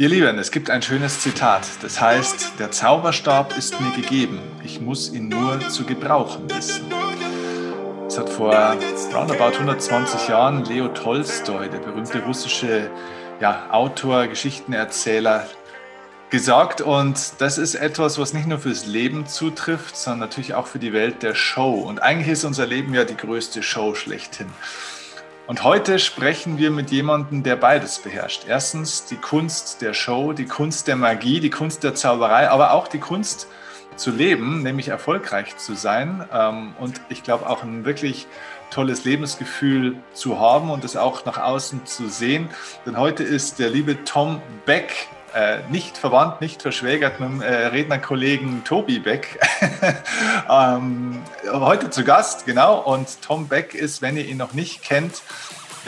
Ihr Lieben, es gibt ein schönes Zitat. Das heißt, der Zauberstab ist mir gegeben. Ich muss ihn nur zu gebrauchen wissen. Es hat vor roundabout 120 Jahren Leo Tolstoi, der berühmte russische ja, Autor, Geschichtenerzähler, gesagt. Und das ist etwas, was nicht nur fürs Leben zutrifft, sondern natürlich auch für die Welt der Show. Und eigentlich ist unser Leben ja die größte Show schlechthin. Und heute sprechen wir mit jemandem, der beides beherrscht. Erstens die Kunst der Show, die Kunst der Magie, die Kunst der Zauberei, aber auch die Kunst zu leben, nämlich erfolgreich zu sein. Ähm, und ich glaube auch ein wirklich tolles Lebensgefühl zu haben und es auch nach außen zu sehen. Denn heute ist der liebe Tom Beck äh, nicht verwandt, nicht verschwägert mit dem äh, Rednerkollegen Tobi Beck. ähm, heute zu Gast, genau. Und Tom Beck ist, wenn ihr ihn noch nicht kennt,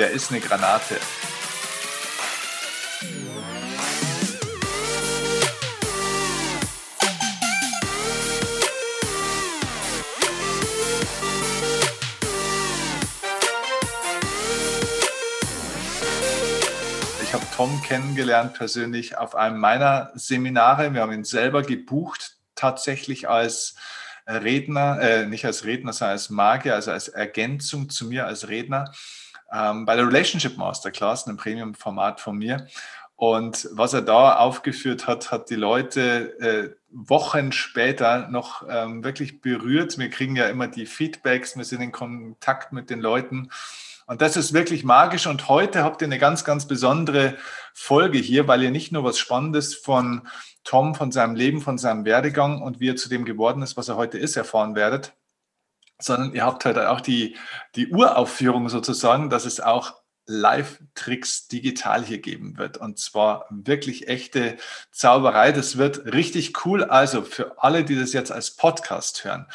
der ist eine Granate. Tom kennengelernt persönlich auf einem meiner Seminare. Wir haben ihn selber gebucht, tatsächlich als Redner, äh, nicht als Redner, sondern als Magier, also als Ergänzung zu mir als Redner ähm, bei der Relationship Masterclass, einem Premium-Format von mir. Und was er da aufgeführt hat, hat die Leute äh, Wochen später noch ähm, wirklich berührt. Wir kriegen ja immer die Feedbacks, wir sind in Kontakt mit den Leuten. Und das ist wirklich magisch. Und heute habt ihr eine ganz, ganz besondere Folge hier, weil ihr nicht nur was Spannendes von Tom, von seinem Leben, von seinem Werdegang und wie er zu dem geworden ist, was er heute ist, erfahren werdet, sondern ihr habt halt auch die, die Uraufführung sozusagen, dass es auch Live-Tricks digital hier geben wird. Und zwar wirklich echte Zauberei. Das wird richtig cool. Also für alle, die das jetzt als Podcast hören,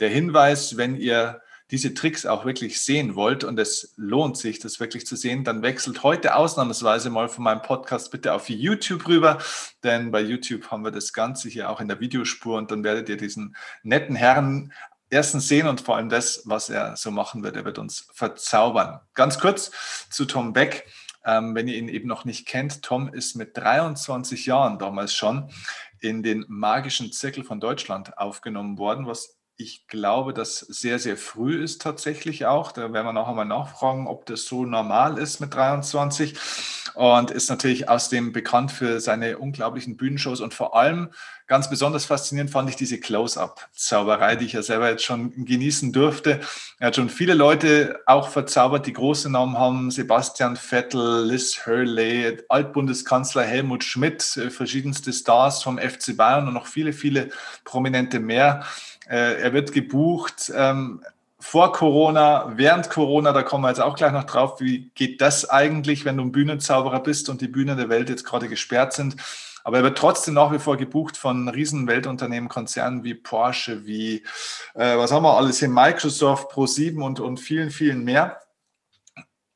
der Hinweis, wenn ihr diese Tricks auch wirklich sehen wollt und es lohnt sich, das wirklich zu sehen, dann wechselt heute ausnahmsweise mal von meinem Podcast bitte auf YouTube rüber, denn bei YouTube haben wir das Ganze hier auch in der Videospur und dann werdet ihr diesen netten Herrn erstens sehen und vor allem das, was er so machen wird. Er wird uns verzaubern. Ganz kurz zu Tom Beck. Ähm, wenn ihr ihn eben noch nicht kennt, Tom ist mit 23 Jahren damals schon in den magischen Zirkel von Deutschland aufgenommen worden, was ich glaube, dass sehr, sehr früh ist tatsächlich auch. Da werden wir noch einmal nachfragen, ob das so normal ist mit 23. Und ist natürlich aus dem bekannt für seine unglaublichen Bühnenshows und vor allem ganz besonders faszinierend fand ich diese Close-Up-Zauberei, die ich ja selber jetzt schon genießen durfte. Er hat schon viele Leute auch verzaubert, die große Namen haben. Sebastian Vettel, Liz Hurley, Altbundeskanzler Helmut Schmidt, verschiedenste Stars vom FC Bayern und noch viele, viele Prominente mehr. Äh, er wird gebucht ähm, vor Corona, während Corona, da kommen wir jetzt auch gleich noch drauf, wie geht das eigentlich, wenn du ein Bühnenzauberer bist und die Bühnen der Welt jetzt gerade gesperrt sind. Aber er wird trotzdem nach wie vor gebucht von riesen Weltunternehmen, Konzernen wie Porsche, wie, äh, was haben wir alles hier, Microsoft, Pro7 und, und vielen, vielen mehr.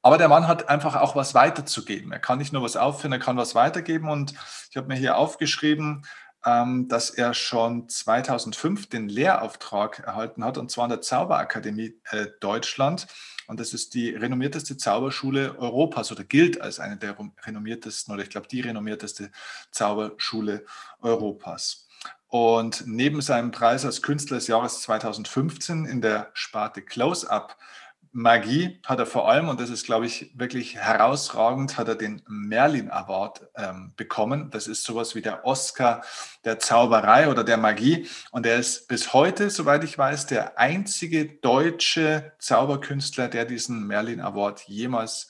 Aber der Mann hat einfach auch was weiterzugeben. Er kann nicht nur was aufführen, er kann was weitergeben. Und ich habe mir hier aufgeschrieben, dass er schon 2005 den Lehrauftrag erhalten hat, und zwar an der Zauberakademie äh, Deutschland. Und das ist die renommierteste Zauberschule Europas oder gilt als eine der renommiertesten oder ich glaube die renommierteste Zauberschule Europas. Und neben seinem Preis als Künstler des Jahres 2015 in der Sparte Close-Up Magie hat er vor allem, und das ist, glaube ich, wirklich herausragend, hat er den Merlin Award ähm, bekommen. Das ist sowas wie der Oscar der Zauberei oder der Magie. Und er ist bis heute, soweit ich weiß, der einzige deutsche Zauberkünstler, der diesen Merlin Award jemals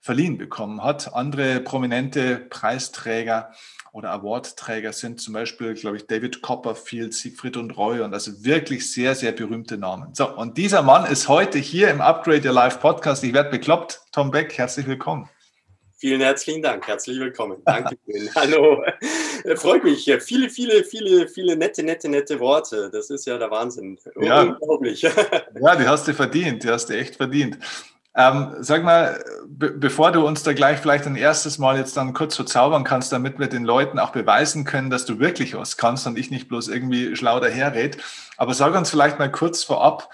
verliehen bekommen hat. Andere prominente Preisträger oder Awardträger sind zum Beispiel, glaube ich, David Copperfield, Siegfried und Roy und also wirklich sehr, sehr berühmte Namen. So, und dieser Mann ist heute hier im Upgrade Your Life Podcast. Ich werde bekloppt. Tom Beck, herzlich willkommen. Vielen herzlichen Dank, herzlich willkommen. Danke schön. Hallo. Freut mich. Viele, viele, viele, viele nette, nette, nette Worte. Das ist ja der Wahnsinn. Ja. Unglaublich. Ja, die hast du verdient. Die hast du echt verdient. Ähm, sag mal, be bevor du uns da gleich vielleicht ein erstes Mal jetzt dann kurz verzaubern kannst, damit wir den Leuten auch beweisen können, dass du wirklich was kannst und ich nicht bloß irgendwie schlau daherred. Aber sag uns vielleicht mal kurz vorab,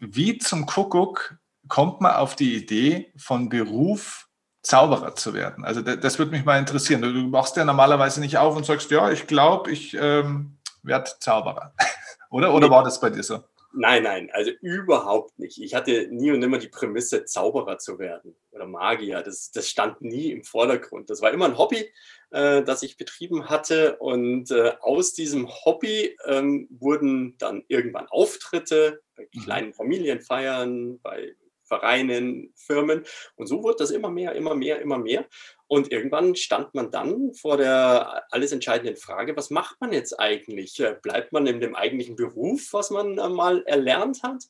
wie zum Kuckuck kommt man auf die Idee, von Beruf Zauberer zu werden? Also das, das würde mich mal interessieren. Du, du machst ja normalerweise nicht auf und sagst, ja, ich glaube, ich ähm, werde Zauberer. oder? Oder war das bei dir so? Nein, nein, also überhaupt nicht. Ich hatte nie und nimmer die Prämisse, Zauberer zu werden oder Magier. Das, das stand nie im Vordergrund. Das war immer ein Hobby, äh, das ich betrieben hatte. Und äh, aus diesem Hobby ähm, wurden dann irgendwann Auftritte bei mhm. kleinen Familienfeiern, bei Vereinen, Firmen. Und so wurde das immer mehr, immer mehr, immer mehr. Und irgendwann stand man dann vor der alles entscheidenden Frage, was macht man jetzt eigentlich? Äh, bleibt man in dem eigentlichen Beruf, was man äh, mal erlernt hat?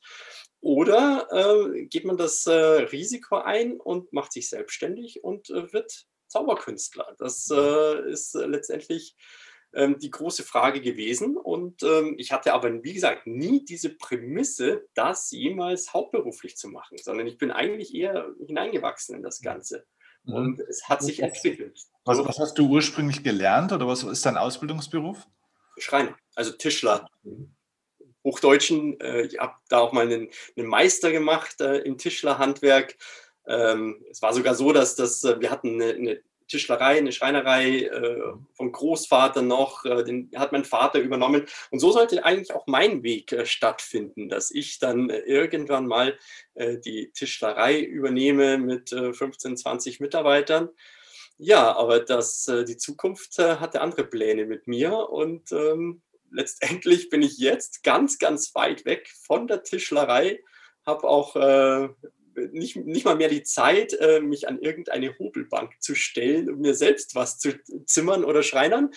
Oder äh, geht man das äh, Risiko ein und macht sich selbstständig und äh, wird Zauberkünstler? Das äh, ist letztendlich ähm, die große Frage gewesen. Und ähm, ich hatte aber, wie gesagt, nie diese Prämisse, das jemals hauptberuflich zu machen, sondern ich bin eigentlich eher hineingewachsen in das Ganze. Mhm. Und es hat sich entwickelt. Was, was, hast du ursprünglich gelernt oder was ist dein Ausbildungsberuf? Schreiner, also Tischler. Hochdeutschen. Äh, ich habe da auch mal einen, einen Meister gemacht äh, im Tischlerhandwerk. Ähm, es war sogar so, dass das, äh, wir hatten eine, eine Tischlerei, eine Schreinerei äh, vom Großvater noch, äh, den hat mein Vater übernommen. Und so sollte eigentlich auch mein Weg äh, stattfinden, dass ich dann äh, irgendwann mal äh, die Tischlerei übernehme mit 15, äh, 20 Mitarbeitern. Ja, aber das, die Zukunft hatte andere Pläne mit mir und ähm, letztendlich bin ich jetzt ganz, ganz weit weg von der Tischlerei, habe auch nicht, nicht mal mehr die Zeit, äh, mich an irgendeine Hobelbank zu stellen und mir selbst was zu zimmern oder schreinern,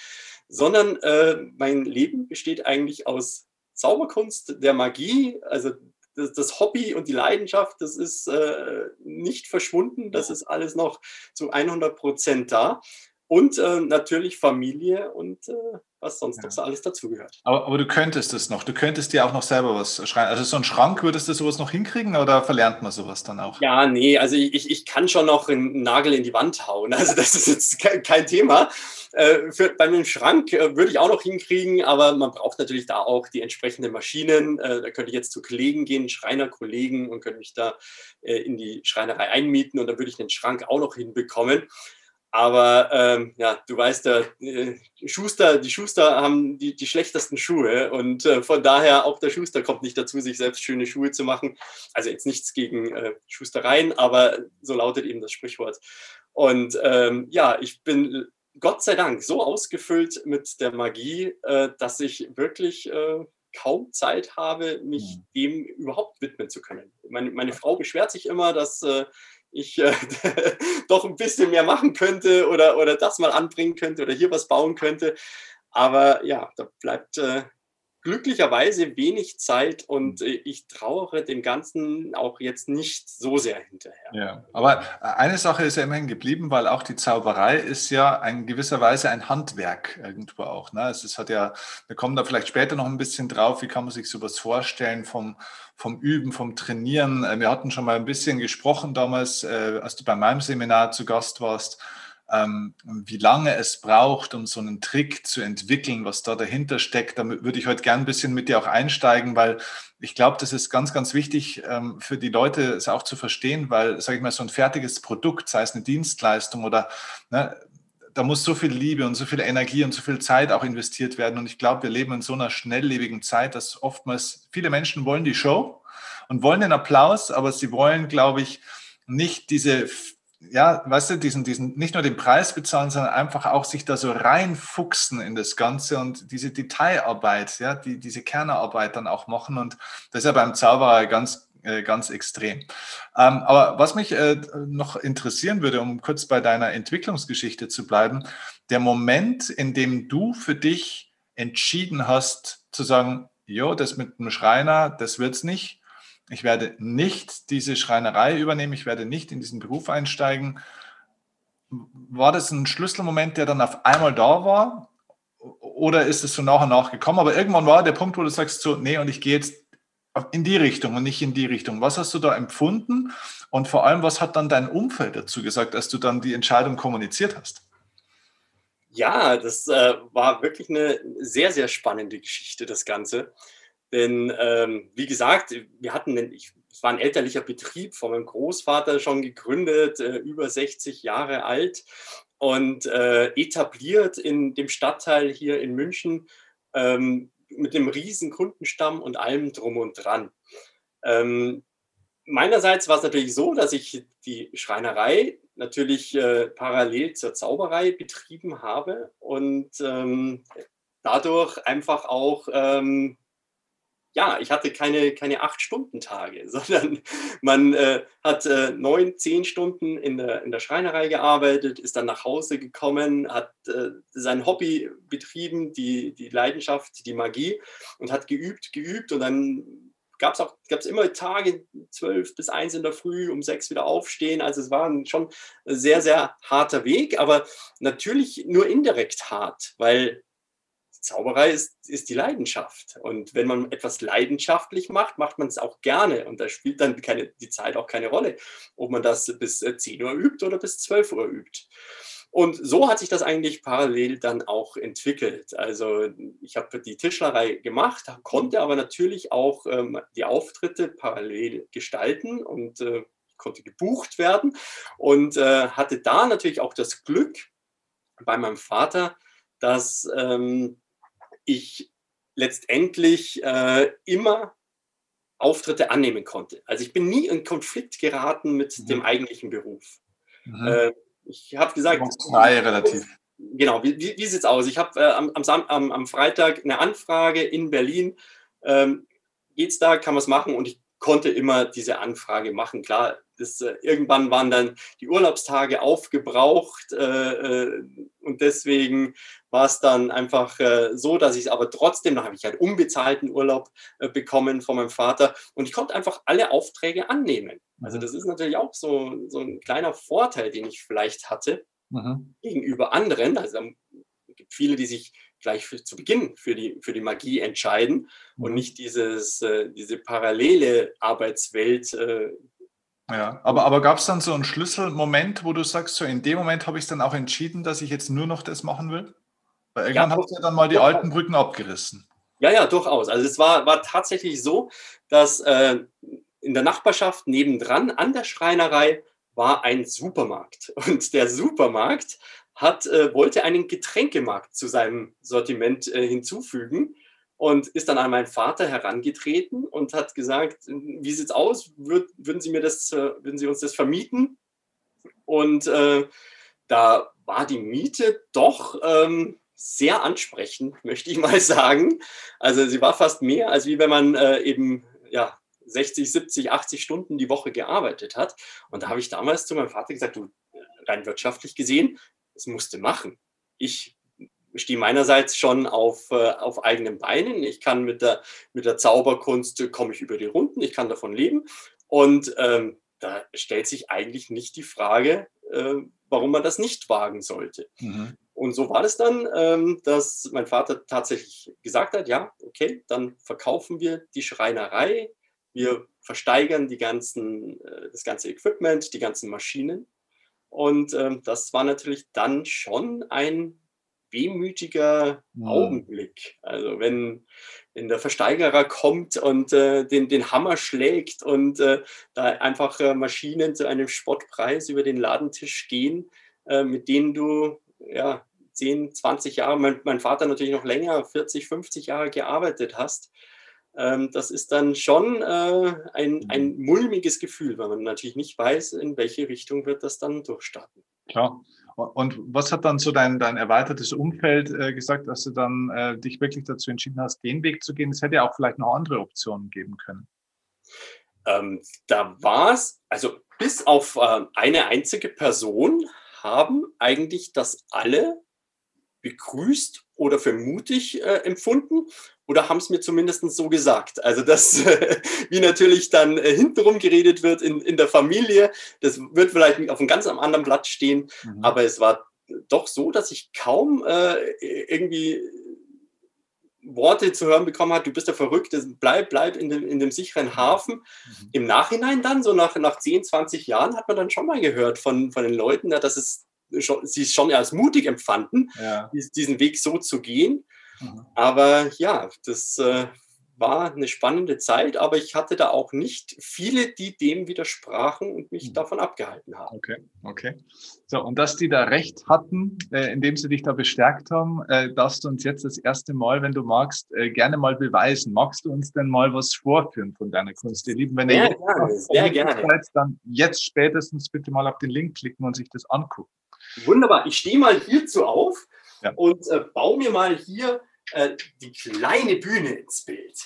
sondern äh, mein Leben besteht eigentlich aus Zauberkunst, der Magie, also das, das Hobby und die Leidenschaft, das ist äh, nicht verschwunden, das ist alles noch zu 100 Prozent da. Und äh, natürlich Familie und äh, was sonst ja. noch so alles dazugehört. Aber, aber du könntest es noch, du könntest dir auch noch selber was schreiben. Also so ein Schrank, würdest du sowas noch hinkriegen oder verlernt man sowas dann auch? Ja, nee, also ich, ich kann schon noch einen Nagel in die Wand hauen. Also das ist jetzt kein Thema. Äh, für, bei einem Schrank äh, würde ich auch noch hinkriegen, aber man braucht natürlich da auch die entsprechenden Maschinen. Äh, da könnte ich jetzt zu Kollegen gehen, Schreinerkollegen und könnte mich da äh, in die Schreinerei einmieten und dann würde ich den Schrank auch noch hinbekommen. Aber ähm, ja, du weißt, der äh, Schuster, die Schuster haben die, die schlechtesten Schuhe und äh, von daher auch der Schuster kommt nicht dazu, sich selbst schöne Schuhe zu machen. Also jetzt nichts gegen äh, Schustereien, aber so lautet eben das Sprichwort. Und ähm, ja, ich bin Gott sei Dank so ausgefüllt mit der Magie, äh, dass ich wirklich äh, kaum Zeit habe, mich mhm. dem überhaupt widmen zu können. Meine, meine Frau beschwert sich immer, dass äh, ich äh, doch ein bisschen mehr machen könnte oder, oder das mal anbringen könnte oder hier was bauen könnte. Aber ja, da bleibt äh, glücklicherweise wenig Zeit und äh, ich trauere dem Ganzen auch jetzt nicht so sehr hinterher. Ja, aber eine Sache ist ja immerhin geblieben, weil auch die Zauberei ist ja in gewisser Weise ein Handwerk irgendwo auch. Ne? Es, es hat ja, wir kommen da vielleicht später noch ein bisschen drauf, wie kann man sich sowas vorstellen vom, vom Üben, vom Trainieren. Äh, wir hatten schon mal ein bisschen gesprochen damals, äh, als du bei meinem Seminar zu Gast warst ähm, wie lange es braucht, um so einen Trick zu entwickeln, was da dahinter steckt. Da würde ich heute gern ein bisschen mit dir auch einsteigen, weil ich glaube, das ist ganz, ganz wichtig ähm, für die Leute, es auch zu verstehen, weil, sage ich mal, so ein fertiges Produkt, sei es eine Dienstleistung oder ne, da muss so viel Liebe und so viel Energie und so viel Zeit auch investiert werden. Und ich glaube, wir leben in so einer schnelllebigen Zeit, dass oftmals viele Menschen wollen die Show und wollen den Applaus, aber sie wollen, glaube ich, nicht diese ja, weißt du, diesen, diesen, nicht nur den Preis bezahlen, sondern einfach auch sich da so reinfuchsen in das Ganze und diese Detailarbeit, ja, die, diese Kernarbeit dann auch machen. Und das ist ja beim Zauberer ganz, äh, ganz extrem. Ähm, aber was mich äh, noch interessieren würde, um kurz bei deiner Entwicklungsgeschichte zu bleiben, der Moment, in dem du für dich entschieden hast, zu sagen, jo, das mit dem Schreiner, das wird's nicht ich werde nicht diese Schreinerei übernehmen, ich werde nicht in diesen Beruf einsteigen. War das ein Schlüsselmoment, der dann auf einmal da war? Oder ist es so nach und nach gekommen? Aber irgendwann war der Punkt, wo du sagst, so, nee, und ich gehe jetzt in die Richtung und nicht in die Richtung. Was hast du da empfunden? Und vor allem, was hat dann dein Umfeld dazu gesagt, als du dann die Entscheidung kommuniziert hast? Ja, das äh, war wirklich eine sehr, sehr spannende Geschichte, das Ganze. Denn ähm, wie gesagt, wir hatten, einen, ich es war ein elterlicher Betrieb von meinem Großvater schon gegründet, äh, über 60 Jahre alt und äh, etabliert in dem Stadtteil hier in München ähm, mit dem riesen Kundenstamm und allem drum und dran. Ähm, meinerseits war es natürlich so, dass ich die Schreinerei natürlich äh, parallel zur Zauberei betrieben habe und ähm, dadurch einfach auch ähm, ja, ich hatte keine, keine Acht-Stunden-Tage, sondern man äh, hat äh, neun, zehn Stunden in der, in der Schreinerei gearbeitet, ist dann nach Hause gekommen, hat äh, sein Hobby betrieben, die, die Leidenschaft, die Magie und hat geübt, geübt und dann gab es auch gab's immer Tage, zwölf bis eins in der Früh, um sechs wieder aufstehen. Also es war ein schon sehr, sehr harter Weg, aber natürlich nur indirekt hart, weil Zauberei ist, ist die Leidenschaft. Und wenn man etwas leidenschaftlich macht, macht man es auch gerne. Und da spielt dann keine, die Zeit auch keine Rolle, ob man das bis 10 äh, Uhr übt oder bis 12 Uhr übt. Und so hat sich das eigentlich parallel dann auch entwickelt. Also ich habe die Tischlerei gemacht, konnte aber natürlich auch ähm, die Auftritte parallel gestalten und äh, konnte gebucht werden und äh, hatte da natürlich auch das Glück bei meinem Vater, dass ähm, ich letztendlich äh, immer Auftritte annehmen konnte. Also ich bin nie in Konflikt geraten mit mhm. dem eigentlichen Beruf. Mhm. Äh, ich habe gesagt. Frei relativ. Genau, wie, wie, wie sieht es aus? Ich habe äh, am, am, am, Freitag eine Anfrage in Berlin. Ähm, es da, kann man es machen? Und ich konnte immer diese Anfrage machen. Klar, das, äh, irgendwann waren dann die Urlaubstage aufgebraucht äh, äh und deswegen war es dann einfach äh, so, dass ich es aber trotzdem, da habe ich halt unbezahlten Urlaub bekommen von meinem Vater und ich konnte einfach alle Aufträge annehmen. Also mhm. das ist natürlich auch so, so ein kleiner Vorteil, den ich vielleicht hatte mhm. gegenüber anderen. Also es gibt viele, die sich gleich für, zu Beginn für die, für die Magie entscheiden mhm. und nicht dieses, äh, diese parallele Arbeitswelt äh, ja, aber, aber gab es dann so einen Schlüsselmoment, wo du sagst, so in dem Moment habe ich dann auch entschieden, dass ich jetzt nur noch das machen will? Weil irgendwann ja, hast du ja dann mal die alten Brücken abgerissen. Ja, ja, durchaus. Also es war, war tatsächlich so, dass äh, in der Nachbarschaft nebendran an der Schreinerei war ein Supermarkt. Und der Supermarkt hat, äh, wollte einen Getränkemarkt zu seinem Sortiment äh, hinzufügen und ist dann an meinen Vater herangetreten und hat gesagt, wie sieht's aus? Würd, würden Sie mir das, äh, würden Sie uns das vermieten? Und äh, da war die Miete doch ähm, sehr ansprechend, möchte ich mal sagen. Also sie war fast mehr, als wie wenn man äh, eben ja 60, 70, 80 Stunden die Woche gearbeitet hat. Und da habe ich damals zu meinem Vater gesagt, du rein wirtschaftlich gesehen, das musste machen. Ich stehe meinerseits schon auf, äh, auf eigenen Beinen. Ich kann mit der, mit der Zauberkunst, äh, komme ich über die Runden, ich kann davon leben. Und ähm, da stellt sich eigentlich nicht die Frage, äh, warum man das nicht wagen sollte. Mhm. Und so war es dann, ähm, dass mein Vater tatsächlich gesagt hat, ja, okay, dann verkaufen wir die Schreinerei, wir versteigern die ganzen, äh, das ganze Equipment, die ganzen Maschinen. Und ähm, das war natürlich dann schon ein wehmütiger mhm. Augenblick. Also wenn, wenn der Versteigerer kommt und äh, den, den Hammer schlägt und äh, da einfach äh, Maschinen zu einem Spottpreis über den Ladentisch gehen, äh, mit denen du ja 10, 20 Jahre, mein, mein, Vater natürlich noch länger, 40, 50 Jahre gearbeitet hast. Ähm, das ist dann schon äh, ein, ein mhm. mulmiges Gefühl, weil man natürlich nicht weiß, in welche Richtung wird das dann durchstarten. Klar. Und was hat dann so dein, dein erweitertes Umfeld äh, gesagt, dass du dann äh, dich wirklich dazu entschieden hast, den Weg zu gehen? Es hätte ja auch vielleicht noch andere Optionen geben können. Ähm, da war es, also bis auf äh, eine einzige Person haben eigentlich das alle begrüßt oder für mutig äh, empfunden oder haben es mir zumindest so gesagt. Also das, wie natürlich dann äh, hintenrum geredet wird in, in der Familie, das wird vielleicht auf einem ganz anderen Blatt stehen, mhm. aber es war doch so, dass ich kaum äh, irgendwie Worte zu hören bekommen hat, du bist ja verrückt, bleib, bleib in dem, in dem sicheren Hafen. Mhm. Im Nachhinein dann, so nach, nach 10, 20 Jahren, hat man dann schon mal gehört von, von den Leuten, ja, dass es schon, sie es schon als mutig empfanden, ja. diesen Weg so zu gehen. Mhm. Aber ja, das äh, war eine spannende Zeit, aber ich hatte da auch nicht viele, die dem widersprachen und mich mhm. davon abgehalten haben. Okay, okay. So, und dass die da recht hatten, äh, indem sie dich da bestärkt haben, äh, darfst du uns jetzt das erste Mal, wenn du magst, äh, gerne mal beweisen. Magst du uns denn mal was vorführen von deiner Kunst, ihr Lieben? Wenn sehr ihr gerne, sehr gerne. Seid, dann jetzt spätestens bitte mal auf den Link klicken und sich das angucken. Wunderbar. Ich stehe mal hierzu auf ja. und äh, baue mir mal hier äh, die kleine Bühne ins Bild.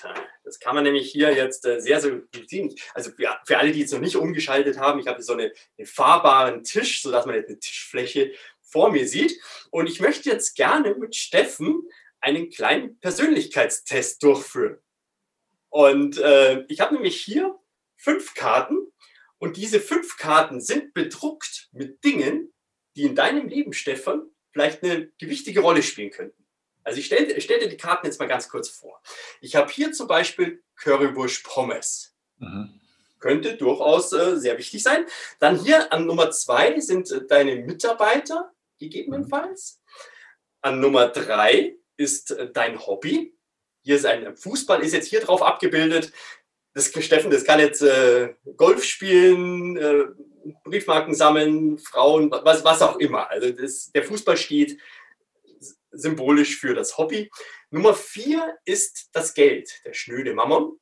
Das kann man nämlich hier jetzt äh, sehr, sehr gut sehen. Also für, alle, die jetzt noch nicht umgeschaltet haben, ich habe so eine, einen fahrbaren Tisch, sodass man jetzt eine Tischfläche vor mir sieht. Und ich möchte jetzt gerne mit Steffen einen kleinen Persönlichkeitstest durchführen. Und äh, ich habe nämlich hier fünf Karten und diese fünf Karten sind bedruckt mit Dingen, die in deinem Leben, Stefan, vielleicht eine gewichtige Rolle spielen könnten. Also ich stelle stell dir die Karten jetzt mal ganz kurz vor. Ich habe hier zum Beispiel Currywurst Pommes. Mhm. Könnte durchaus äh, sehr wichtig sein. Dann hier an Nummer zwei sind äh, deine Mitarbeiter, gegebenenfalls. An Nummer drei ist äh, dein Hobby. Hier ist ein Fußball, ist jetzt hier drauf abgebildet. Das, Steffen, das kann jetzt äh, Golf spielen, äh, Briefmarken sammeln, Frauen, was, was auch immer. Also das, der Fußball steht symbolisch für das Hobby. Nummer vier ist das Geld, der schnöde Mammon.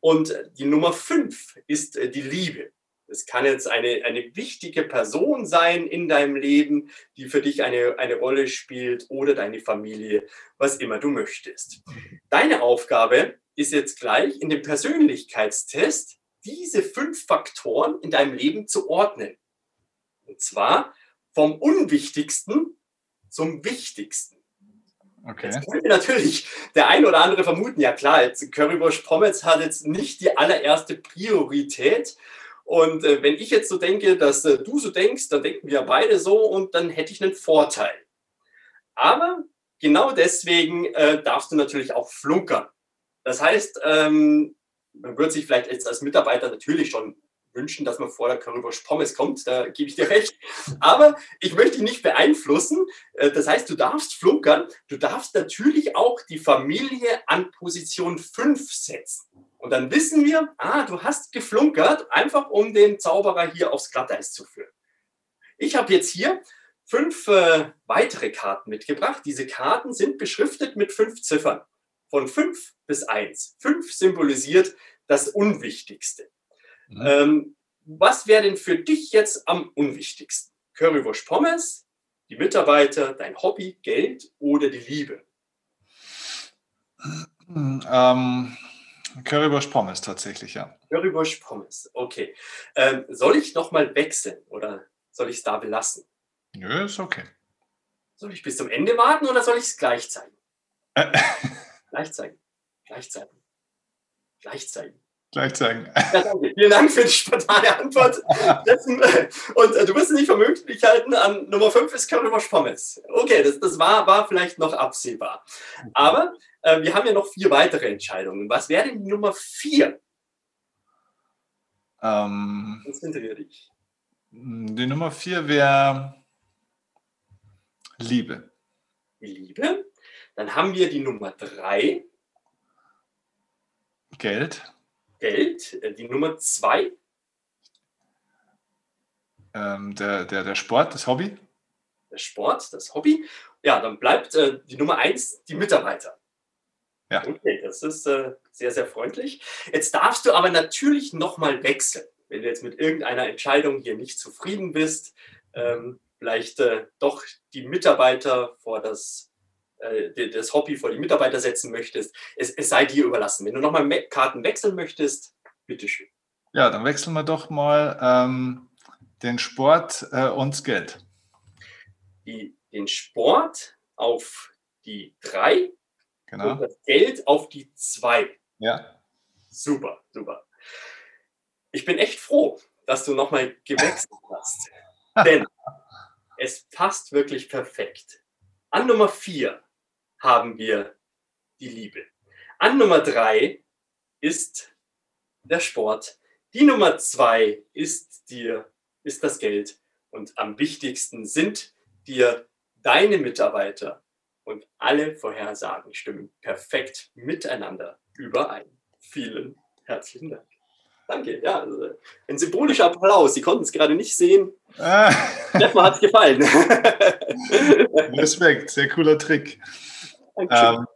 Und die Nummer fünf ist äh, die Liebe. Es kann jetzt eine, eine wichtige Person sein in deinem Leben, die für dich eine, eine Rolle spielt oder deine Familie, was immer du möchtest. Deine Aufgabe ist jetzt gleich in dem Persönlichkeitstest diese fünf Faktoren in deinem Leben zu ordnen. Und zwar vom Unwichtigsten zum Wichtigsten. Okay. Jetzt könnte natürlich der ein oder andere vermuten, ja klar, jetzt Currywurst Pommes hat jetzt nicht die allererste Priorität. Und äh, wenn ich jetzt so denke, dass äh, du so denkst, dann denken wir beide so und dann hätte ich einen Vorteil. Aber genau deswegen äh, darfst du natürlich auch flunkern. Das heißt, ähm, man wird sich vielleicht jetzt als Mitarbeiter natürlich schon wünschen, dass man vor der Currywurst Pommes kommt, da gebe ich dir recht. Aber ich möchte dich nicht beeinflussen. Äh, das heißt, du darfst flunkern. Du darfst natürlich auch die Familie an Position 5 setzen. Und dann wissen wir, ah, du hast geflunkert, einfach um den Zauberer hier aufs Glatteis zu führen. Ich habe jetzt hier fünf äh, weitere Karten mitgebracht. Diese Karten sind beschriftet mit fünf Ziffern. Von 5 bis 1. 5 symbolisiert das Unwichtigste. Mhm. Ähm, was wäre denn für dich jetzt am unwichtigsten? Currywurst Pommes, die Mitarbeiter, dein Hobby, Geld oder die Liebe? Ähm, Currywurst Pommes tatsächlich, ja. Currywurst Pommes, okay. Ähm, soll ich nochmal wechseln oder soll ich es da belassen? Nö, ist okay. Soll ich bis zum Ende warten oder soll ich es gleich zeigen? gleich zeigen. Gleich zeigen. Gleich zeigen. Gleich zeigen. Ja, danke. Vielen Dank für die spontane Antwort. Und äh, du wirst nicht für möglich halten, an Nummer 5 ist Currywurst Pommes. Okay, das, das war, war vielleicht noch absehbar. Aber äh, wir haben ja noch vier weitere Entscheidungen. Was wäre denn die Nummer 4? Ähm, Konzentriere dich. Die Nummer 4 wäre Liebe. Liebe. Dann haben wir die Nummer 3. Geld. Geld. Äh, die Nummer zwei? Ähm, der, der, der Sport, das Hobby. Der Sport, das Hobby. Ja, dann bleibt äh, die Nummer eins die Mitarbeiter. Ja. Okay, das ist äh, sehr, sehr freundlich. Jetzt darfst du aber natürlich nochmal wechseln, wenn du jetzt mit irgendeiner Entscheidung hier nicht zufrieden bist. Ähm, vielleicht äh, doch die Mitarbeiter vor das äh, das Hobby vor die Mitarbeiter setzen möchtest, es, es sei dir überlassen. Wenn du nochmal Karten wechseln möchtest, bitteschön. Ja, dann wechseln wir doch mal ähm, den Sport äh, und das Geld. Die, den Sport auf die drei genau. und das Geld auf die zwei. Ja. Super, super. Ich bin echt froh, dass du nochmal gewechselt hast. Denn es passt wirklich perfekt. An Nummer vier haben wir die Liebe. An Nummer drei ist der Sport. Die Nummer zwei ist dir, ist das Geld. Und am wichtigsten sind dir deine Mitarbeiter. Und alle Vorhersagen stimmen perfekt miteinander überein. Vielen herzlichen Dank. Danke, ja. Also ein symbolischer Applaus. Sie konnten es gerade nicht sehen. Ah. Stefan hat es gefallen. Respekt, sehr cooler Trick. Ähm,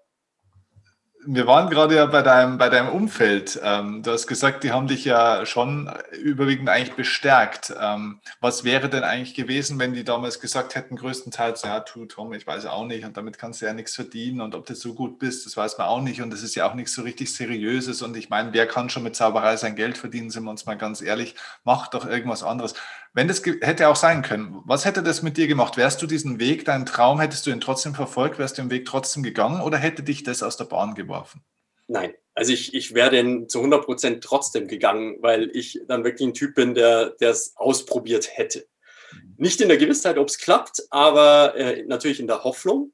wir waren gerade ja bei deinem, bei deinem Umfeld. Ähm, du hast gesagt, die haben dich ja schon überwiegend eigentlich bestärkt. Ähm, was wäre denn eigentlich gewesen, wenn die damals gesagt hätten, größtenteils, ja, tu Tom, ich weiß auch nicht und damit kannst du ja nichts verdienen und ob du so gut bist, das weiß man auch nicht und das ist ja auch nichts so richtig Seriöses und ich meine, wer kann schon mit Zauberei sein Geld verdienen, sind wir uns mal ganz ehrlich, mach doch irgendwas anderes. Wenn das hätte auch sein können, was hätte das mit dir gemacht? Wärst du diesen Weg, deinen Traum, hättest du ihn trotzdem verfolgt, wärst du den Weg trotzdem gegangen oder hätte dich das aus der Bahn geworfen? Nein, also ich, ich wäre denn zu 100 Prozent trotzdem gegangen, weil ich dann wirklich ein Typ bin, der es ausprobiert hätte. Nicht in der Gewissheit, ob es klappt, aber äh, natürlich in der Hoffnung.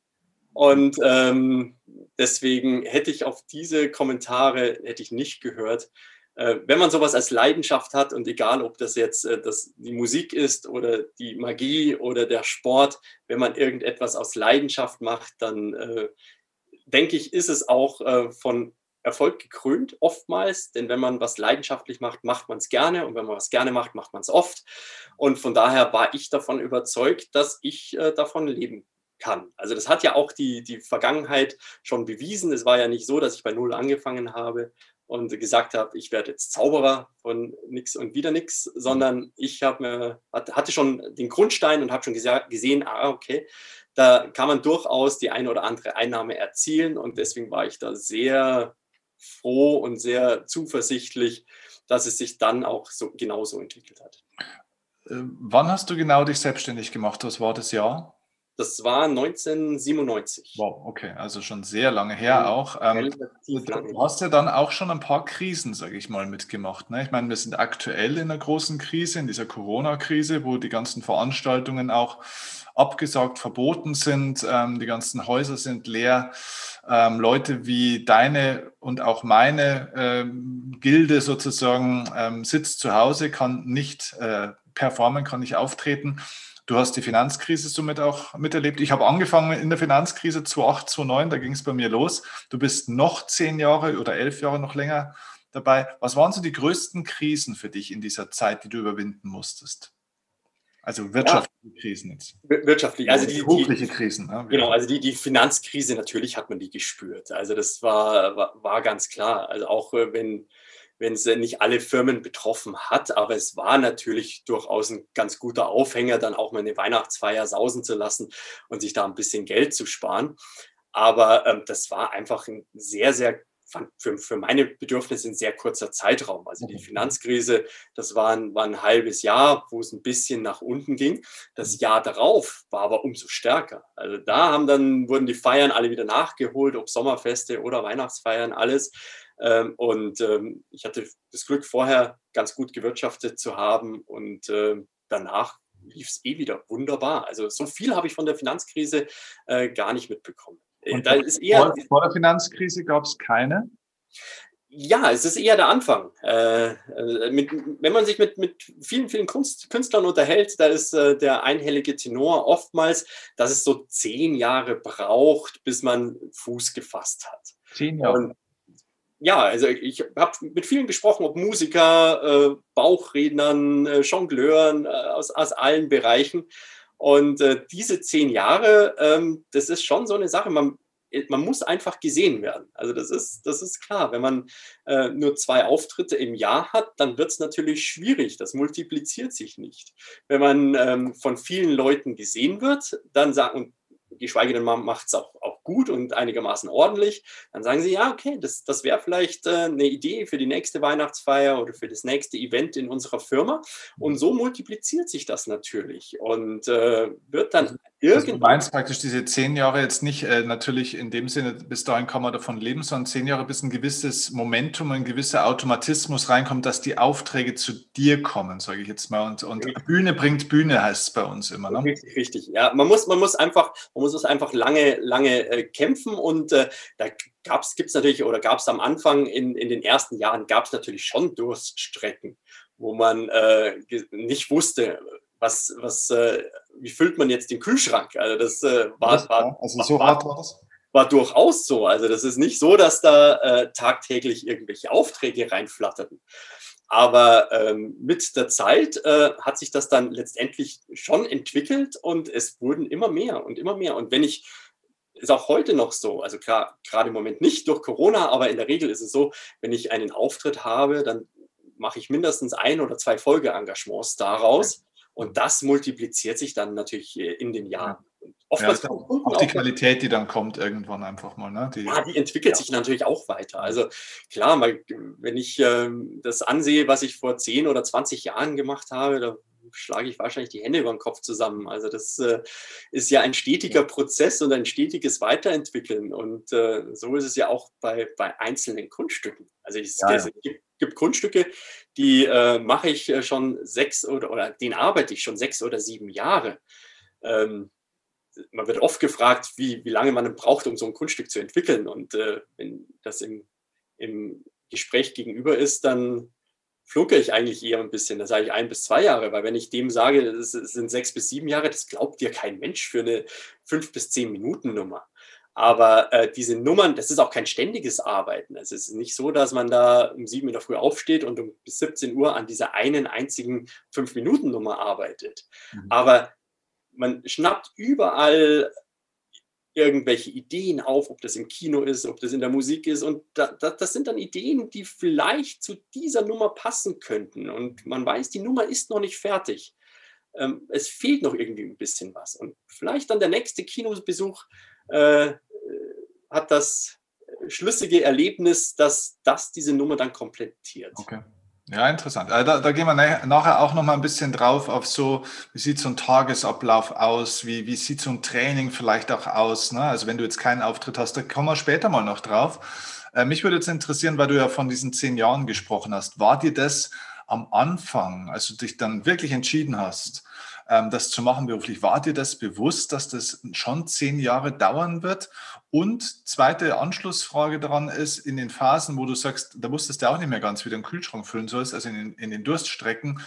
Und ähm, deswegen hätte ich auf diese Kommentare hätte ich nicht gehört. Äh, wenn man sowas als Leidenschaft hat und egal, ob das jetzt äh, das, die Musik ist oder die Magie oder der Sport, wenn man irgendetwas aus Leidenschaft macht, dann äh, denke ich, ist es auch äh, von Erfolg gekrönt oftmals, denn wenn man was leidenschaftlich macht, macht man es gerne und wenn man was gerne macht, macht man es oft. Und von daher war ich davon überzeugt, dass ich äh, davon leben kann. Also das hat ja auch die, die Vergangenheit schon bewiesen. Es war ja nicht so, dass ich bei Null angefangen habe, und gesagt habe, ich werde jetzt Zauberer von nix und wieder nix, sondern ich habe hatte schon den Grundstein und habe schon gesehen, ah, okay, da kann man durchaus die eine oder andere Einnahme erzielen und deswegen war ich da sehr froh und sehr zuversichtlich, dass es sich dann auch so genauso entwickelt hat. Äh, wann hast du genau dich selbstständig gemacht? Was war das Jahr? Das war 1997. Wow, okay, also schon sehr lange her ja, auch. Ähm, du hast ja dann auch schon ein paar Krisen, sage ich mal, mitgemacht. Ne? Ich meine, wir sind aktuell in einer großen Krise, in dieser Corona-Krise, wo die ganzen Veranstaltungen auch abgesagt, verboten sind, ähm, die ganzen Häuser sind leer. Ähm, Leute wie deine und auch meine ähm, Gilde sozusagen ähm, sitzt zu Hause, kann nicht äh, performen, kann nicht auftreten. Du hast die Finanzkrise somit auch miterlebt. Ich habe angefangen in der Finanzkrise 2008, 2009, da ging es bei mir los. Du bist noch zehn Jahre oder elf Jahre noch länger dabei. Was waren so die größten Krisen für dich in dieser Zeit, die du überwinden musstest? Also wirtschaftliche ja, Krisen jetzt. Wirtschaftliche, also die, berufliche Krisen. Ne? Genau, also die, die Finanzkrise, natürlich hat man die gespürt. Also das war, war, war ganz klar. Also auch äh, wenn wenn es nicht alle Firmen betroffen hat. Aber es war natürlich durchaus ein ganz guter Aufhänger, dann auch mal eine Weihnachtsfeier sausen zu lassen und sich da ein bisschen Geld zu sparen. Aber ähm, das war einfach ein sehr, sehr für, für meine Bedürfnisse ein sehr kurzer Zeitraum. Also die Finanzkrise, das war ein, war ein halbes Jahr, wo es ein bisschen nach unten ging. Das Jahr darauf war aber umso stärker. Also da haben dann, wurden die Feiern alle wieder nachgeholt, ob Sommerfeste oder Weihnachtsfeiern, alles. Ähm, und ähm, ich hatte das Glück, vorher ganz gut gewirtschaftet zu haben und ähm, danach lief es eh wieder wunderbar. Also so viel habe ich von der Finanzkrise äh, gar nicht mitbekommen. Äh, da ist eher, vor, vor der Finanzkrise gab es keine? Ja, es ist eher der Anfang. Äh, äh, mit, wenn man sich mit, mit vielen, vielen Kunst, Künstlern unterhält, da ist äh, der einhellige Tenor oftmals, dass es so zehn Jahre braucht, bis man Fuß gefasst hat. Zehn Jahre. Und ja, also ich habe mit vielen gesprochen, ob Musiker, äh, Bauchrednern, äh, Jongleuren äh, aus, aus allen Bereichen. Und äh, diese zehn Jahre, ähm, das ist schon so eine Sache. Man, man muss einfach gesehen werden. Also das ist, das ist klar. Wenn man äh, nur zwei Auftritte im Jahr hat, dann wird es natürlich schwierig. Das multipliziert sich nicht. Wenn man ähm, von vielen Leuten gesehen wird, dann sagen, geschweige denn man macht es auch, auch gut und einigermaßen ordentlich, dann sagen sie, ja, okay, das, das wäre vielleicht äh, eine Idee für die nächste Weihnachtsfeier oder für das nächste Event in unserer Firma. Und so multipliziert sich das natürlich und äh, wird dann irgendwann. Also du meinst praktisch diese zehn Jahre jetzt nicht äh, natürlich in dem Sinne, bis dahin kann man davon leben, sondern zehn Jahre, bis ein gewisses Momentum, ein gewisser Automatismus reinkommt, dass die Aufträge zu dir kommen, sage ich jetzt mal. Und, und Bühne bringt Bühne, heißt es bei uns immer. Ne? Richtig, richtig. Ja, man muss, man muss einfach, man muss es einfach lange, lange äh, kämpfen und äh, da gibt es natürlich oder gab es am Anfang in, in den ersten Jahren gab es natürlich schon Durststrecken, wo man äh, nicht wusste, was, was, äh, wie füllt man jetzt den Kühlschrank? Also das äh, war, war, also so hart war das? war durchaus so. Also das ist nicht so, dass da äh, tagtäglich irgendwelche Aufträge reinflatterten. Aber ähm, mit der Zeit äh, hat sich das dann letztendlich schon entwickelt und es wurden immer mehr und immer mehr. Und wenn ich, ist auch heute noch so, also klar, gerade im Moment nicht durch Corona, aber in der Regel ist es so, wenn ich einen Auftritt habe, dann mache ich mindestens ein oder zwei Folgeengagements daraus. Und das multipliziert sich dann natürlich äh, in den Jahren. Oftmals ja, auch die Qualität, die dann kommt irgendwann einfach mal. Ne? Die, ja, die entwickelt ja. sich natürlich auch weiter. Also klar, mal, wenn ich ähm, das ansehe, was ich vor 10 oder 20 Jahren gemacht habe, da schlage ich wahrscheinlich die Hände über den Kopf zusammen. Also das äh, ist ja ein stetiger Prozess und ein stetiges Weiterentwickeln. Und äh, so ist es ja auch bei, bei einzelnen Kunststücken. Also es, ja, es gibt, gibt, Kunststücke, die äh, mache ich äh, schon sechs oder, oder den arbeite ich schon sechs oder sieben Jahre. Ähm, man wird oft gefragt, wie, wie lange man braucht, um so ein Kunststück zu entwickeln. Und äh, wenn das im, im Gespräch gegenüber ist, dann flunkere ich eigentlich eher ein bisschen. Da sage ich ein bis zwei Jahre, weil wenn ich dem sage, es sind sechs bis sieben Jahre, das glaubt dir kein Mensch für eine fünf bis zehn Minuten Nummer. Aber äh, diese Nummern, das ist auch kein ständiges Arbeiten. Es ist nicht so, dass man da um sieben in der Früh aufsteht und um bis 17 Uhr an dieser einen einzigen fünf Minuten Nummer arbeitet. Mhm. Aber man schnappt überall irgendwelche Ideen auf, ob das im Kino ist, ob das in der Musik ist. Und da, da, das sind dann Ideen, die vielleicht zu dieser Nummer passen könnten. Und man weiß, die Nummer ist noch nicht fertig. Ähm, es fehlt noch irgendwie ein bisschen was. Und vielleicht dann der nächste Kinobesuch äh, hat das schlüssige Erlebnis, dass das diese Nummer dann komplettiert. Okay. Ja, interessant. Also da, da, gehen wir nachher auch noch mal ein bisschen drauf auf so, wie sieht so ein Tagesablauf aus, wie, wie sieht so ein Training vielleicht auch aus. Ne? Also wenn du jetzt keinen Auftritt hast, da kommen wir später mal noch drauf. Äh, mich würde jetzt interessieren, weil du ja von diesen zehn Jahren gesprochen hast, war dir das am Anfang, als du dich dann wirklich entschieden hast, das zu machen beruflich. War dir das bewusst, dass das schon zehn Jahre dauern wird? Und zweite Anschlussfrage daran ist, in den Phasen, wo du sagst, da musstest du auch nicht mehr ganz wieder den Kühlschrank füllen sollst, also in den, in den Durststrecken,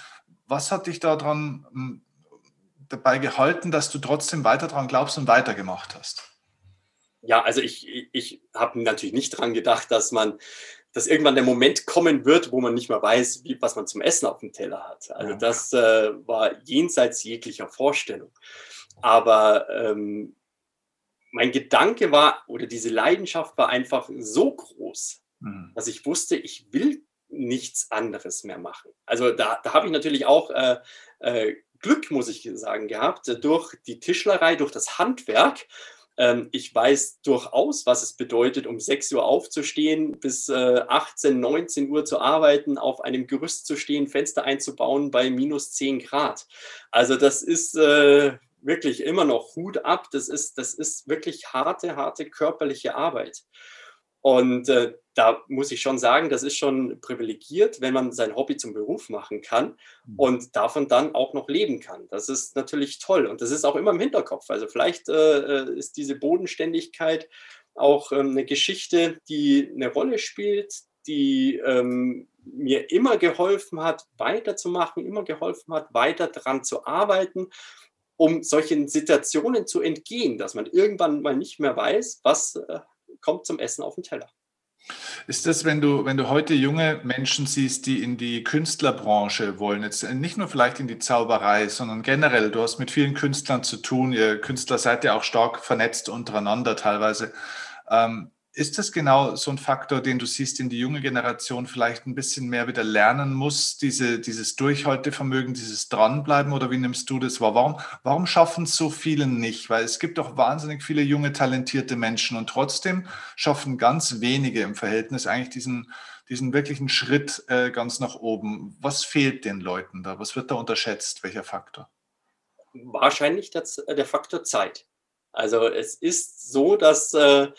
was hat dich daran hm, dabei gehalten, dass du trotzdem weiter daran glaubst und weitergemacht hast? Ja, also ich, ich habe natürlich nicht daran gedacht, dass man dass irgendwann der Moment kommen wird, wo man nicht mehr weiß, wie, was man zum Essen auf dem Teller hat. Also ja. das äh, war jenseits jeglicher Vorstellung. Aber ähm, mein Gedanke war, oder diese Leidenschaft war einfach so groß, mhm. dass ich wusste, ich will nichts anderes mehr machen. Also da, da habe ich natürlich auch äh, äh, Glück, muss ich sagen, gehabt, durch die Tischlerei, durch das Handwerk ähm, ich weiß durchaus, was es bedeutet, um 6 Uhr aufzustehen, bis äh, 18, 19 Uhr zu arbeiten, auf einem Gerüst zu stehen, Fenster einzubauen bei minus 10 Grad. Also das ist äh, wirklich immer noch Hut ab. Das ist, das ist wirklich harte, harte körperliche Arbeit. Und äh, da muss ich schon sagen, das ist schon privilegiert, wenn man sein Hobby zum Beruf machen kann mhm. und davon dann auch noch leben kann. Das ist natürlich toll und das ist auch immer im Hinterkopf. Also vielleicht äh, äh ist diese Bodenständigkeit auch ähm, eine Geschichte, die eine Rolle spielt, die ähm, mir immer geholfen hat, weiterzumachen, immer geholfen hat, weiter daran zu arbeiten, um solchen Situationen zu entgehen, dass man irgendwann mal nicht mehr weiß, was äh, kommt zum Essen auf den Teller. Ist das, wenn du, wenn du heute junge Menschen siehst, die in die Künstlerbranche wollen, jetzt nicht nur vielleicht in die Zauberei, sondern generell, du hast mit vielen Künstlern zu tun, ihr Künstler seid ja auch stark vernetzt untereinander teilweise. Ähm, ist das genau so ein Faktor, den du siehst, den die junge Generation vielleicht ein bisschen mehr wieder lernen muss, diese, dieses Durchhaltevermögen, dieses Dranbleiben oder wie nimmst du das wahr? Warum, warum schaffen es so viele nicht? Weil es gibt doch wahnsinnig viele junge, talentierte Menschen und trotzdem schaffen ganz wenige im Verhältnis eigentlich diesen, diesen wirklichen Schritt äh, ganz nach oben. Was fehlt den Leuten da? Was wird da unterschätzt? Welcher Faktor? Wahrscheinlich der, der Faktor Zeit. Also es ist so, dass äh,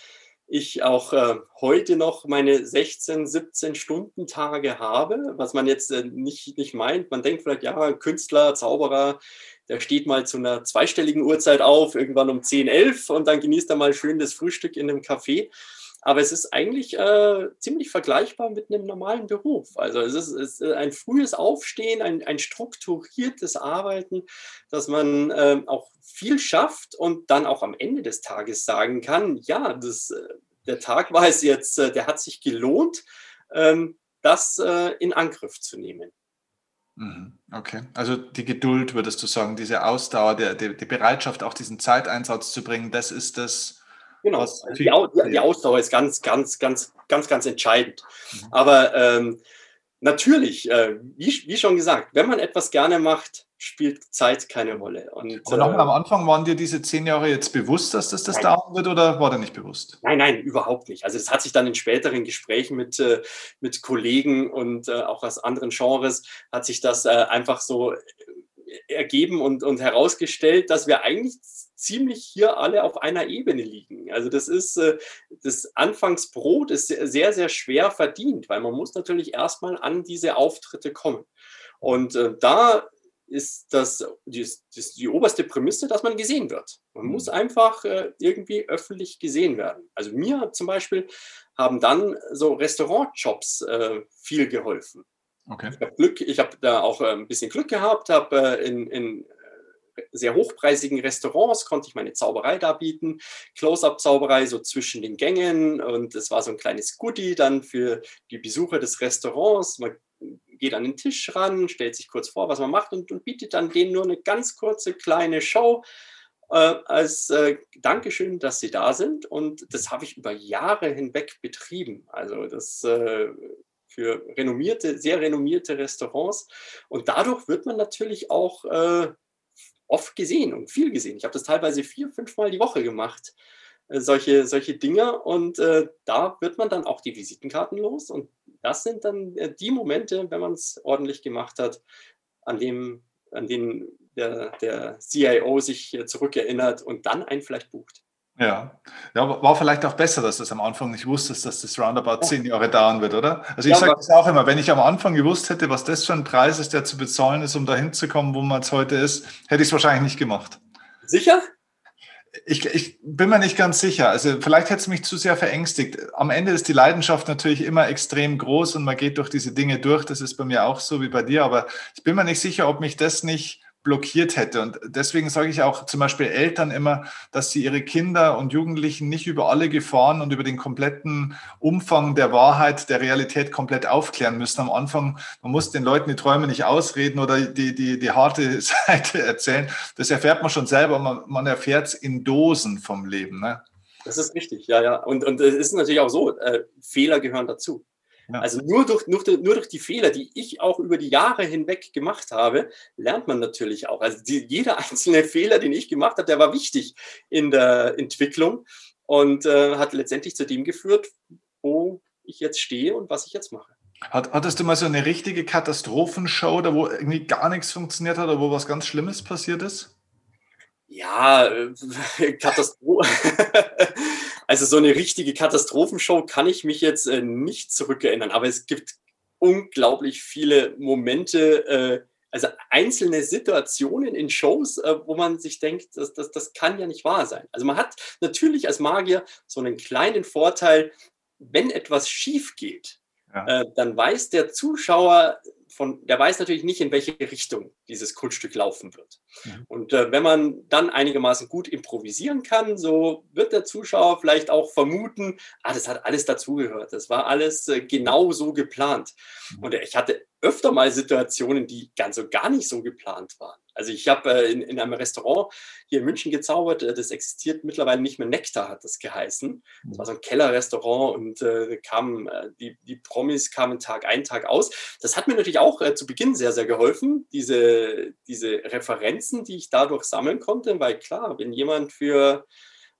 ich auch äh, heute noch meine 16, 17 Stunden Tage habe, was man jetzt äh, nicht, nicht meint. Man denkt vielleicht, ja, Künstler, Zauberer, der steht mal zu einer zweistelligen Uhrzeit auf, irgendwann um 10, 11 und dann genießt er mal schön das Frühstück in einem Café. Aber es ist eigentlich äh, ziemlich vergleichbar mit einem normalen Beruf. Also es ist, es ist ein frühes Aufstehen, ein, ein, strukturiertes Arbeiten, dass man äh, auch viel schafft und dann auch am Ende des Tages sagen kann, ja, das, äh, der Tag war es jetzt, äh, der hat sich gelohnt, ähm, das äh, in Angriff zu nehmen. Mhm. Okay, also die Geduld, würdest du sagen, diese Ausdauer, die, die Bereitschaft, auch diesen Zeiteinsatz zu bringen, das ist das. Genau, die, die, Ausdauer ist ganz, ganz, ganz, ganz, ganz entscheidend. Mhm. Aber ähm, natürlich, äh, wie, wie schon gesagt, wenn man etwas gerne macht, spielt Zeit keine Rolle. Und, Aber nochmal äh, am Anfang, waren dir diese zehn Jahre jetzt bewusst, dass das das nein. dauern wird oder war dir nicht bewusst? Nein, nein, überhaupt nicht. Also das hat sich dann in späteren Gesprächen mit, äh, mit Kollegen und äh, auch aus anderen Genres, hat sich das äh, einfach so ergeben und, und herausgestellt, dass wir eigentlich ziemlich hier alle auf einer Ebene liegen. Also das ist äh, das Anfangsbrot ist sehr, sehr schwer verdient, weil man muss natürlich erstmal an diese Auftritte kommen. Und äh, da ist das die, das die oberste Prämisse, dass man gesehen wird. Man mhm. muss einfach äh, irgendwie öffentlich gesehen werden. Also mir zum Beispiel haben dann so Restaurantjobs äh, viel geholfen. Okay. Ich habe Glück, ich habe da auch ein bisschen Glück gehabt, habe äh, in, in sehr hochpreisigen Restaurants konnte ich meine Zauberei da bieten, Close-up-Zauberei so zwischen den Gängen und es war so ein kleines Goodie dann für die Besucher des Restaurants. Man geht an den Tisch ran, stellt sich kurz vor, was man macht und, und bietet dann denen nur eine ganz kurze kleine Show äh, als äh, Dankeschön, dass sie da sind. Und das habe ich über Jahre hinweg betrieben. Also das äh, für renommierte, sehr renommierte Restaurants. Und dadurch wird man natürlich auch äh, oft gesehen und viel gesehen. Ich habe das teilweise vier, fünfmal die Woche gemacht äh, solche, solche Dinge und äh, da wird man dann auch die Visitenkarten los und das sind dann äh, die Momente, wenn man es ordentlich gemacht hat, an, dem, an denen der, der CIO sich zurückerinnert und dann einen vielleicht bucht. Ja. ja, war vielleicht auch besser, dass du es am Anfang nicht wusstest, dass das roundabout zehn Jahre dauern wird, oder? Also ich ja, sage das auch immer, wenn ich am Anfang gewusst hätte, was das für ein Preis ist, der zu bezahlen ist, um dahin zu kommen, wo man jetzt heute ist, hätte ich es wahrscheinlich nicht gemacht. Sicher? Ich, ich, bin mir nicht ganz sicher. Also vielleicht hätte es mich zu sehr verängstigt. Am Ende ist die Leidenschaft natürlich immer extrem groß und man geht durch diese Dinge durch. Das ist bei mir auch so wie bei dir. Aber ich bin mir nicht sicher, ob mich das nicht blockiert hätte. Und deswegen sage ich auch zum Beispiel Eltern immer, dass sie ihre Kinder und Jugendlichen nicht über alle Gefahren und über den kompletten Umfang der Wahrheit, der Realität komplett aufklären müssen. Am Anfang, man muss den Leuten die Träume nicht ausreden oder die, die, die harte Seite erzählen. Das erfährt man schon selber. Man, man erfährt es in Dosen vom Leben. Ne? Das ist richtig, ja, ja. Und, und es ist natürlich auch so, äh, Fehler gehören dazu. Ja. Also nur durch, nur, nur durch die Fehler, die ich auch über die Jahre hinweg gemacht habe, lernt man natürlich auch. Also die, jeder einzelne Fehler, den ich gemacht habe, der war wichtig in der Entwicklung und äh, hat letztendlich zu dem geführt, wo ich jetzt stehe und was ich jetzt mache. Hat, hattest du mal so eine richtige Katastrophenshow, da wo irgendwie gar nichts funktioniert hat oder wo was ganz Schlimmes passiert ist? Ja, äh, Katastrophe. also so eine richtige Katastrophenshow kann ich mich jetzt äh, nicht zurückerinnern, aber es gibt unglaublich viele Momente, äh, also einzelne Situationen in Shows, äh, wo man sich denkt, das, das, das kann ja nicht wahr sein. Also man hat natürlich als Magier so einen kleinen Vorteil, wenn etwas schief geht, ja. äh, dann weiß der Zuschauer, von, der weiß natürlich nicht, in welche Richtung dieses Kunststück laufen wird. Mhm. Und äh, wenn man dann einigermaßen gut improvisieren kann, so wird der Zuschauer vielleicht auch vermuten, ah, das hat alles dazugehört, das war alles äh, genau so geplant. Mhm. Und ich hatte öfter mal Situationen, die ganz so gar nicht so geplant waren. Also ich habe äh, in, in, einem Restaurant hier in München gezaubert, äh, das existiert mittlerweile nicht mehr, Nektar hat das geheißen. Das war so ein Kellerrestaurant und äh, kamen, äh, die, die Promis kamen Tag ein, Tag aus. Das hat mir natürlich auch äh, zu Beginn sehr, sehr geholfen, diese, diese Referenzen, die ich dadurch sammeln konnte, weil klar, wenn jemand für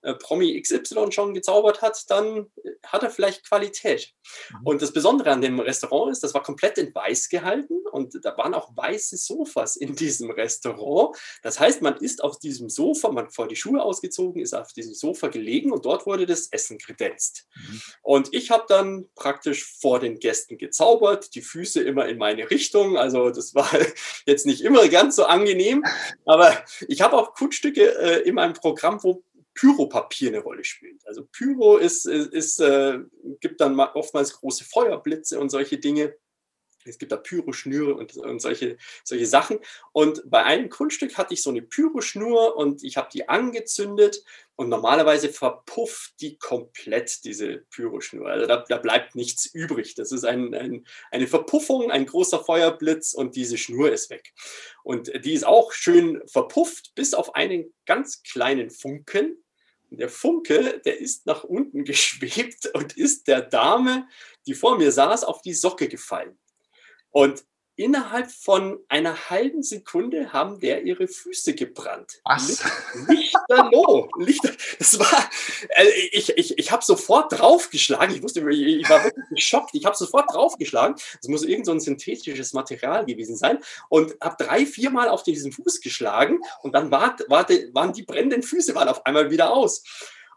äh, Promi XY schon gezaubert hat, dann äh, hat er vielleicht Qualität. Mhm. Und das Besondere an dem Restaurant ist, das war komplett in weiß gehalten und da waren auch weiße Sofas in diesem Restaurant. Das heißt, man ist auf diesem Sofa, man hat vor die Schuhe ausgezogen, ist auf diesem Sofa gelegen und dort wurde das Essen kredenzt. Mhm. Und ich habe dann praktisch vor den Gästen gezaubert, die Füße immer in meine Richtung. Also das war jetzt nicht immer ganz so angenehm, aber ich habe auch Kunststücke äh, in meinem Programm, wo Pyropapier eine Rolle spielt. Also Pyro ist, ist, ist äh, gibt dann oftmals große Feuerblitze und solche Dinge. Es gibt da Pyroschnüre und, und solche, solche Sachen. Und bei einem Kunststück hatte ich so eine Pyroschnur und ich habe die angezündet und normalerweise verpufft die komplett, diese Pyroschnur. Also da, da bleibt nichts übrig. Das ist ein, ein, eine Verpuffung, ein großer Feuerblitz und diese Schnur ist weg. Und die ist auch schön verpufft, bis auf einen ganz kleinen Funken. Der Funke, der ist nach unten geschwebt und ist der Dame, die vor mir saß, auf die Socke gefallen. Und innerhalb von einer halben Sekunde haben der ihre Füße gebrannt. Was? Lichterloh. Lichter, das war, also ich, ich, ich habe sofort draufgeschlagen. Ich wusste, ich war wirklich geschockt. Ich habe sofort draufgeschlagen. Es muss irgend so ein synthetisches Material gewesen sein. Und habe drei, viermal auf diesen Fuß geschlagen. Und dann war, war, waren die brennenden Füße waren auf einmal wieder aus.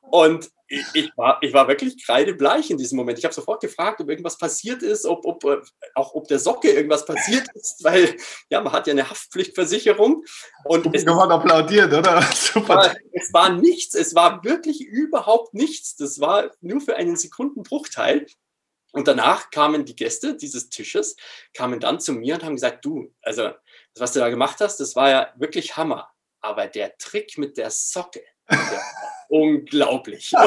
Und ich, ich, war, ich war wirklich kreidebleich in diesem Moment. Ich habe sofort gefragt, ob irgendwas passiert ist, ob, ob, äh, auch ob der Socke irgendwas passiert ist, weil ja, man hat ja eine Haftpflichtversicherung. Und es man applaudiert, oder? Super. Es war nichts, es war wirklich überhaupt nichts. Das war nur für einen Sekundenbruchteil. Und danach kamen die Gäste dieses Tisches, kamen dann zu mir und haben gesagt, du, also das, was du da gemacht hast, das war ja wirklich Hammer. Aber der Trick mit der Socke, unglaublich.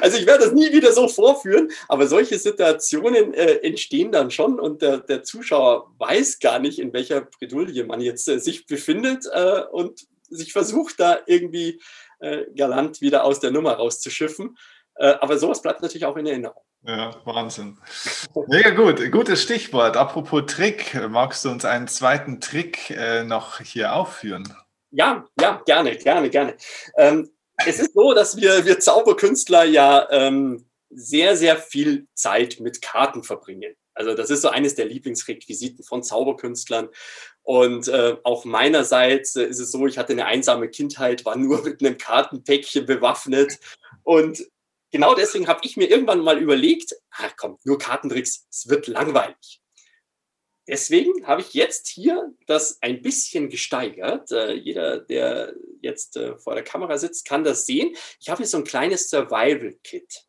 Also ich werde das nie wieder so vorführen, aber solche Situationen äh, entstehen dann schon und der, der, Zuschauer weiß gar nicht, in welcher Bredouille man jetzt äh, sich befindet äh, und sich versucht, da irgendwie äh, galant wieder aus der Nummer rauszuschiffen. Äh, aber sowas bleibt natürlich auch in Erinnerung. Ja, Wahnsinn. Mega gut, gutes Stichwort. Apropos Trick, magst du uns einen zweiten Trick äh, noch hier aufführen? Ja, ja, gerne, gerne, gerne. Ähm, es ist so, dass wir, wir Zauberkünstler ja ähm, sehr, sehr viel Zeit mit Karten verbringen. Also das ist so eines der Lieblingsrequisiten von Zauberkünstlern. Und äh, auch meinerseits äh, ist es so, ich hatte eine einsame Kindheit, war nur mit einem Kartenpäckchen bewaffnet. Und genau deswegen habe ich mir irgendwann mal überlegt, ach komm, nur Kartentricks, es wird langweilig. Deswegen habe ich jetzt hier das ein bisschen gesteigert. Äh, jeder, der jetzt äh, vor der Kamera sitzt, kann das sehen. Ich habe hier so ein kleines Survival-Kit.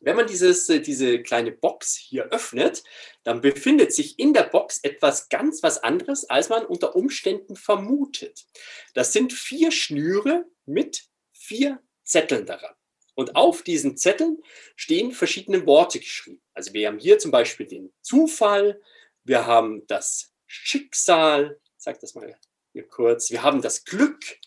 Wenn man dieses, äh, diese kleine Box hier öffnet, dann befindet sich in der Box etwas ganz was anderes, als man unter Umständen vermutet. Das sind vier Schnüre mit vier Zetteln daran. Und auf diesen Zetteln stehen verschiedene Worte geschrieben. Also wir haben hier zum Beispiel den Zufall, wir haben das Schicksal, ich sage das mal hier kurz, wir haben das Glück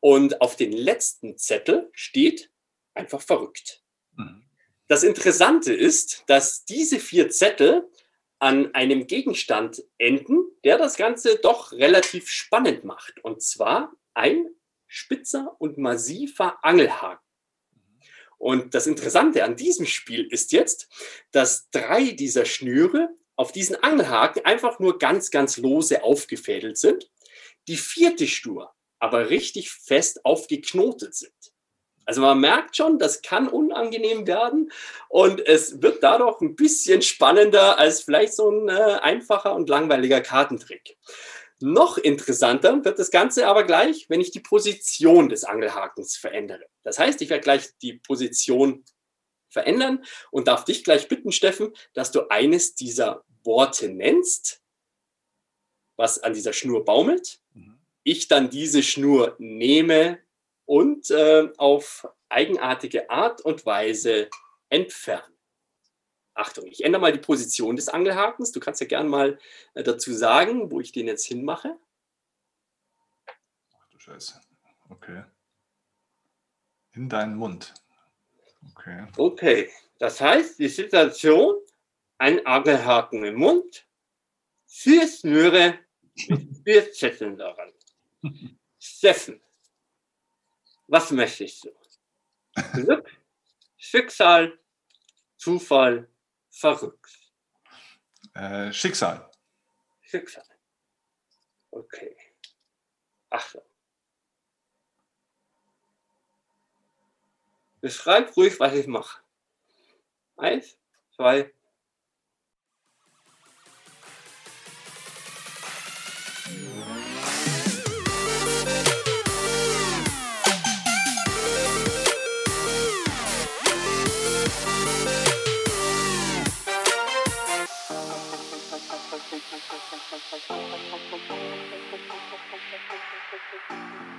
und auf den letzten Zettel steht einfach verrückt. Mhm. Das Interessante ist, dass diese vier Zettel an einem Gegenstand enden, der das Ganze doch relativ spannend macht. Und zwar ein spitzer und massiver Angelhaken. Und das Interessante an diesem Spiel ist jetzt, dass drei dieser Schnüre auf diesen Angelhaken einfach nur ganz, ganz lose aufgefädelt sind, die vierte Schnur aber richtig fest aufgeknotet sind. Also man merkt schon, das kann unangenehm werden und es wird dadurch ein bisschen spannender als vielleicht so ein äh, einfacher und langweiliger Kartentrick. Noch interessanter wird das Ganze aber gleich, wenn ich die Position des Angelhakens verändere. Das heißt, ich werde gleich die Position verändern und darf dich gleich bitten, Steffen, dass du eines dieser Worte nennst, was an dieser Schnur baumelt. Mhm. Ich dann diese Schnur nehme und äh, auf eigenartige Art und Weise entferne. Achtung, ich ändere mal die Position des Angelhakens. Du kannst ja gern mal äh, dazu sagen, wo ich den jetzt hinmache. Ach du Scheiße. Okay. In deinen Mund. Okay. Okay. Das heißt, die Situation, ein Angelhaken im Mund, vier Schnüre mit vier Zetteln daran. Steffen, was möchtest du? Glück, Schicksal, Zufall, verrückt. Äh, Schicksal. Schicksal. Okay. Achtung. Beschreib ruhig, was ich mache. Eins, zwei. Thank